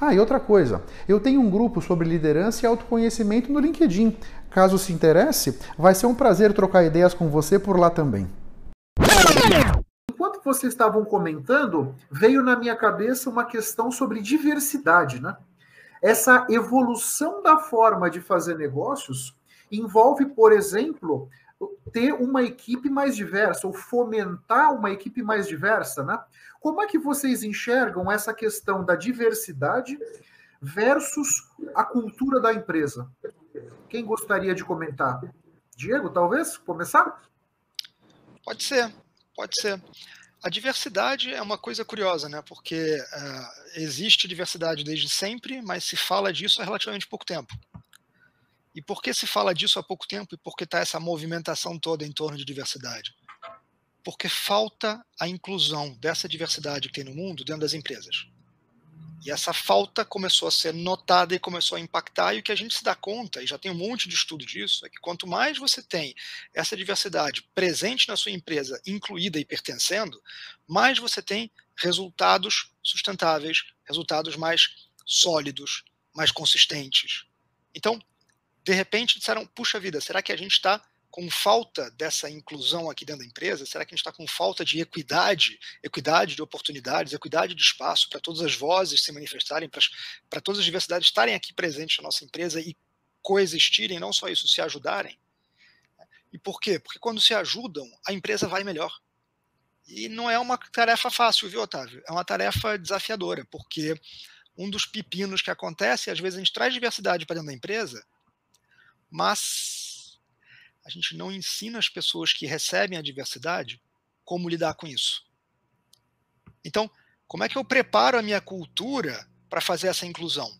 Ah, e outra coisa, eu tenho um grupo sobre liderança e autoconhecimento no LinkedIn. Caso se interesse, vai ser um prazer trocar ideias com você por lá também. Enquanto vocês estavam comentando, veio na minha cabeça uma questão sobre diversidade, né? Essa evolução da forma de fazer negócios envolve, por exemplo, ter uma equipe mais diversa ou fomentar uma equipe mais diversa, né? Como é que vocês enxergam essa questão da diversidade versus a cultura da empresa? Quem gostaria de comentar? Diego, talvez começar? Pode ser, pode ser. A diversidade é uma coisa curiosa, né? Porque uh, existe diversidade desde sempre, mas se fala disso há relativamente pouco tempo. E por que se fala disso há pouco tempo e por que está essa movimentação toda em torno de diversidade? Porque falta a inclusão dessa diversidade que tem no mundo dentro das empresas. E essa falta começou a ser notada e começou a impactar, e o que a gente se dá conta, e já tem um monte de estudo disso, é que quanto mais você tem essa diversidade presente na sua empresa, incluída e pertencendo, mais você tem resultados sustentáveis, resultados mais sólidos, mais consistentes. Então, de repente disseram: puxa vida, será que a gente está com falta dessa inclusão aqui dentro da empresa? Será que a gente está com falta de equidade, equidade de oportunidades, equidade de espaço para todas as vozes se manifestarem, para todas as diversidades estarem aqui presentes na nossa empresa e coexistirem, não só isso, se ajudarem? E por quê? Porque quando se ajudam, a empresa vai melhor. E não é uma tarefa fácil, viu, Otávio? É uma tarefa desafiadora, porque um dos pepinos que acontece, às vezes a gente traz diversidade para dentro da empresa, mas a gente não ensina as pessoas que recebem a diversidade como lidar com isso. Então, como é que eu preparo a minha cultura para fazer essa inclusão?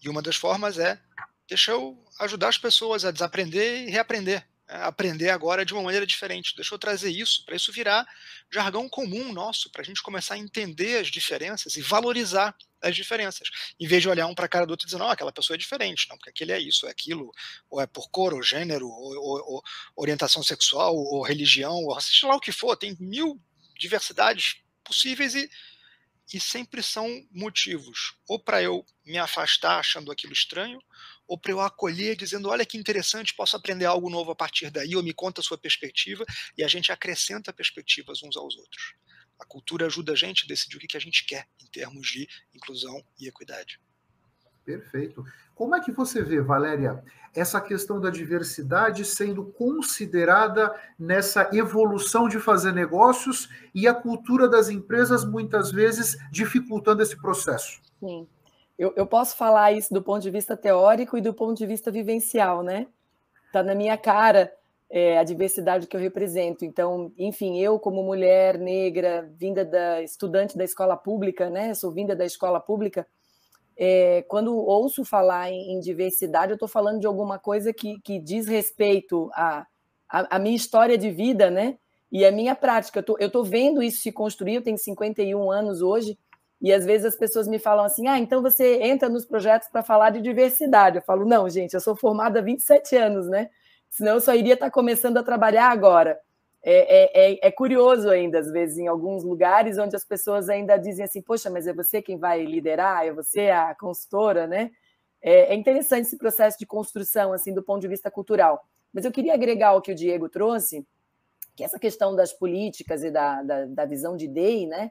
E uma das formas é deixa eu ajudar as pessoas a desaprender e reaprender aprender agora de uma maneira diferente. Deixa eu trazer isso, para isso virar jargão comum nosso, para a gente começar a entender as diferenças e valorizar as diferenças, em vez de olhar um para a cara do outro e dizer, não, aquela pessoa é diferente, não, porque aquele é isso, é aquilo, ou é por cor, ou gênero, ou, ou, ou orientação sexual, ou religião, ou seja lá o que for, tem mil diversidades possíveis e, e sempre são motivos, ou para eu me afastar achando aquilo estranho, ou para eu acolher dizendo, olha que interessante, posso aprender algo novo a partir daí, ou me conta a sua perspectiva, e a gente acrescenta perspectivas uns aos outros. A cultura ajuda a gente a decidir o que a gente quer em termos de inclusão e equidade. Perfeito. Como é que você vê, Valéria, essa questão da diversidade sendo considerada nessa evolução de fazer negócios e a cultura das empresas muitas vezes dificultando esse processo? Sim eu, eu posso falar isso do ponto de vista teórico e do ponto de vista vivencial, né? Está na minha cara é, a diversidade que eu represento. Então, enfim, eu como mulher negra, vinda da estudante da escola pública, né? Sou vinda da escola pública. É, quando ouço falar em, em diversidade, eu estou falando de alguma coisa que, que diz respeito à a, a, minha história de vida, né? E a minha prática. Eu estou vendo isso se construir. Eu tenho 51 anos hoje e às vezes as pessoas me falam assim: ah, então você entra nos projetos para falar de diversidade. Eu falo: não, gente, eu sou formada há 27 anos, né? Senão eu só iria estar começando a trabalhar agora. É, é, é, é, curioso ainda, às vezes, em alguns lugares onde as pessoas ainda dizem assim: poxa, mas é você quem vai liderar, é você a consultora, né? É, é interessante esse processo de construção, assim, do ponto de vista cultural. Mas eu queria agregar o que o Diego trouxe, que essa questão das políticas e da, da, da visão de DEI, né?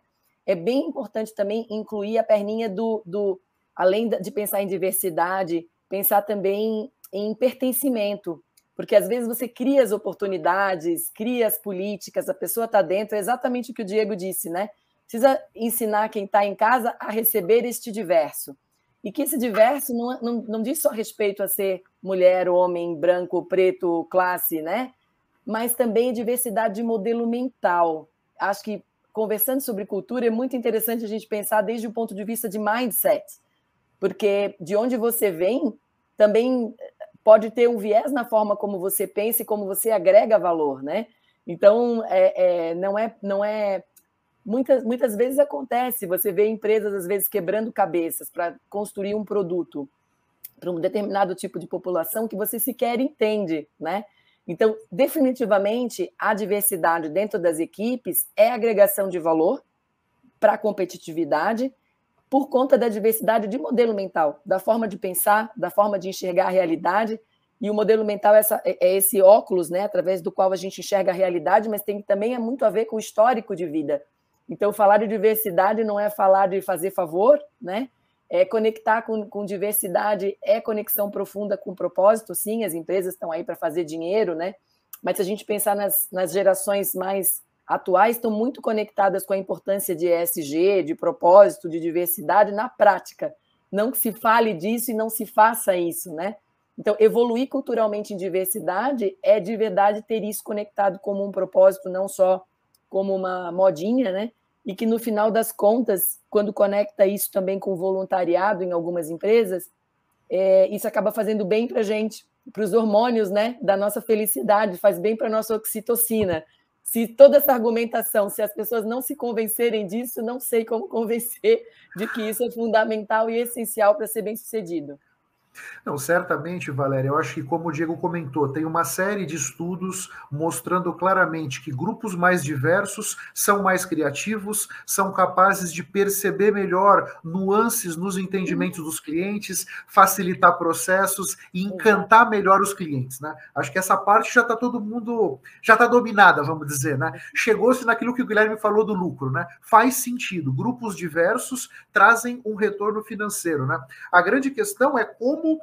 é bem importante também incluir a perninha do, do além de pensar em diversidade, pensar também em pertencimento, porque às vezes você cria as oportunidades, cria as políticas, a pessoa está dentro, é exatamente o que o Diego disse, né? Precisa ensinar quem está em casa a receber este diverso. E que esse diverso não, não, não diz só respeito a ser mulher, homem, branco, preto, classe, né? Mas também diversidade de modelo mental. Acho que conversando sobre cultura é muito interessante a gente pensar desde o ponto de vista de mindset, porque de onde você vem também pode ter um viés na forma como você pensa e como você agrega valor, né? Então, é, é, não é, não é muitas, muitas vezes acontece, você vê empresas às vezes quebrando cabeças para construir um produto para um determinado tipo de população que você sequer entende, né? Então, definitivamente, a diversidade dentro das equipes é agregação de valor para a competitividade por conta da diversidade de modelo mental, da forma de pensar, da forma de enxergar a realidade. E o modelo mental é, essa, é, é esse óculos, né, através do qual a gente enxerga a realidade, mas tem também é muito a ver com o histórico de vida. Então, falar de diversidade não é falar de fazer favor, né? É conectar com, com diversidade é conexão profunda com propósito, sim, as empresas estão aí para fazer dinheiro, né? Mas se a gente pensar nas, nas gerações mais atuais estão muito conectadas com a importância de ESG, de propósito, de diversidade na prática. Não que se fale disso e não se faça isso, né? Então, evoluir culturalmente em diversidade é de verdade ter isso conectado como um propósito, não só como uma modinha, né? E que no final das contas, quando conecta isso também com voluntariado em algumas empresas, é, isso acaba fazendo bem para gente, para os hormônios, né? Da nossa felicidade, faz bem para nossa oxitocina, se toda essa argumentação, se as pessoas não se convencerem disso, não sei como convencer de que isso é fundamental e essencial para ser bem sucedido. Não, certamente, Valéria, eu acho que, como o Diego comentou, tem uma série de estudos mostrando claramente que grupos mais diversos são mais criativos, são capazes de perceber melhor nuances nos entendimentos dos clientes, facilitar processos e encantar melhor os clientes, né? Acho que essa parte já está todo mundo, já está dominada, vamos dizer, né? Chegou-se naquilo que o Guilherme falou do lucro, né? Faz sentido, grupos diversos trazem um retorno financeiro, né? A grande questão é como como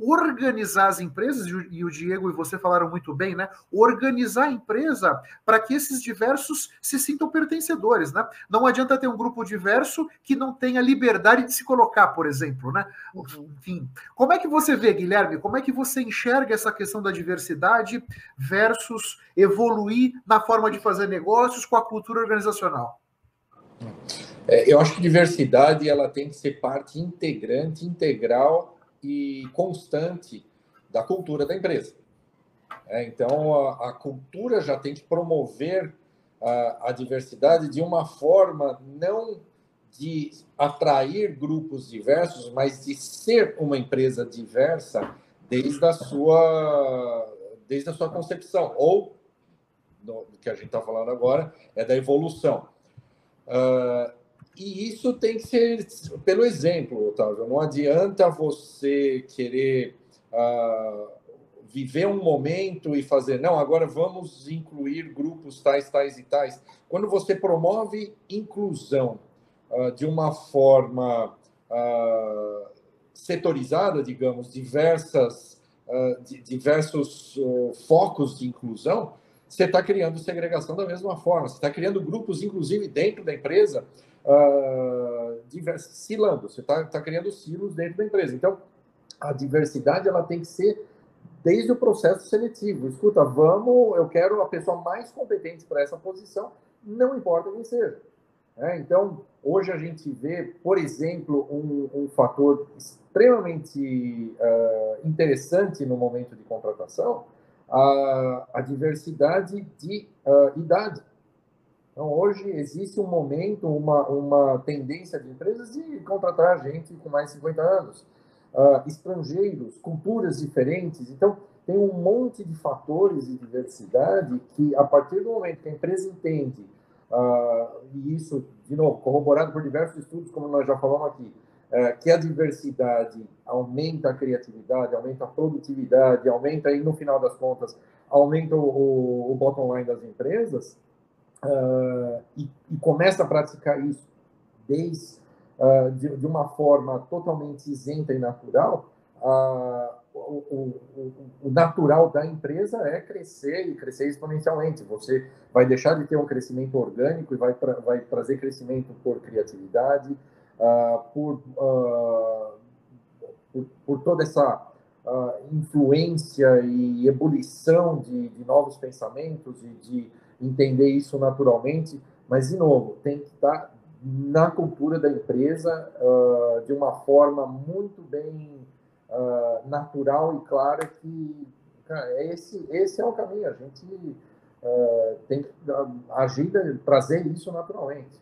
organizar as empresas, e o Diego e você falaram muito bem, né? Organizar a empresa para que esses diversos se sintam pertencedores, né? Não adianta ter um grupo diverso que não tenha liberdade de se colocar, por exemplo, né? Uhum. Enfim, como é que você vê, Guilherme? Como é que você enxerga essa questão da diversidade versus evoluir na forma de fazer negócios com a cultura organizacional? É, eu acho que diversidade ela tem que ser parte integrante, integral e constante da cultura da empresa. É, então, a, a, cultura já tem que promover a, a, diversidade de uma forma não de atrair grupos diversos, mas de ser uma empresa diversa desde a sua, desde a sua concepção, ou, do que a gente está falando agora, é da evolução. Uh, e isso tem que ser pelo exemplo, Otávio. Não adianta você querer uh, viver um momento e fazer, não, agora vamos incluir grupos tais, tais e tais. Quando você promove inclusão uh, de uma forma uh, setorizada, digamos, diversas, diversos focos de inclusão, você está criando segregação da mesma forma. Você está criando grupos, inclusive dentro da empresa, uh, silando, você está tá criando silos dentro da empresa. Então, a diversidade ela tem que ser desde o processo seletivo. Escuta, vamos, eu quero a pessoa mais competente para essa posição, não importa quem seja. É, então, hoje a gente vê, por exemplo, um, um fator extremamente uh, interessante no momento de contratação, a, a diversidade de uh, idade. Então, hoje existe um momento, uma, uma tendência de empresas de contratar gente com mais de 50 anos, uh, estrangeiros, culturas diferentes. Então, tem um monte de fatores de diversidade que, a partir do momento que a empresa entende, uh, e isso, de novo, corroborado por diversos estudos, como nós já falamos aqui, uh, que a diversidade aumenta a criatividade, aumenta a produtividade, aumenta, e no final das contas, aumenta o, o, bottom line das empresas, uh, e, e, começa a praticar isso desde uh, de, de, uma forma totalmente isenta e natural, uh, o, o, o, natural da empresa é crescer e crescer exponencialmente. Você vai deixar de ter um crescimento orgânico e vai, vai trazer crescimento por criatividade, uh, por, por, por, toda essa influência e ebulição de, de novos pensamentos e de entender isso naturalmente. Mas, de novo, tem que estar na cultura da empresa uh, de uma forma muito bem uh, natural e clara que cara, esse, esse é o caminho. A gente uh, tem que agir, trazer isso naturalmente.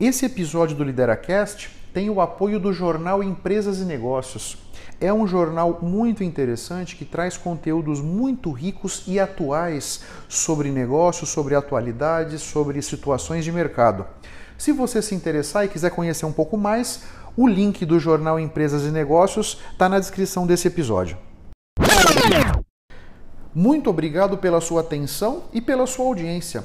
Esse episódio do LideraCast tem o apoio do jornal Empresas e Negócios. É um jornal muito interessante que traz conteúdos muito ricos e atuais sobre negócios, sobre atualidades, sobre situações de mercado. Se você se interessar e quiser conhecer um pouco mais, o link do jornal Empresas e Negócios está na descrição desse episódio. Muito obrigado pela sua atenção e pela sua audiência.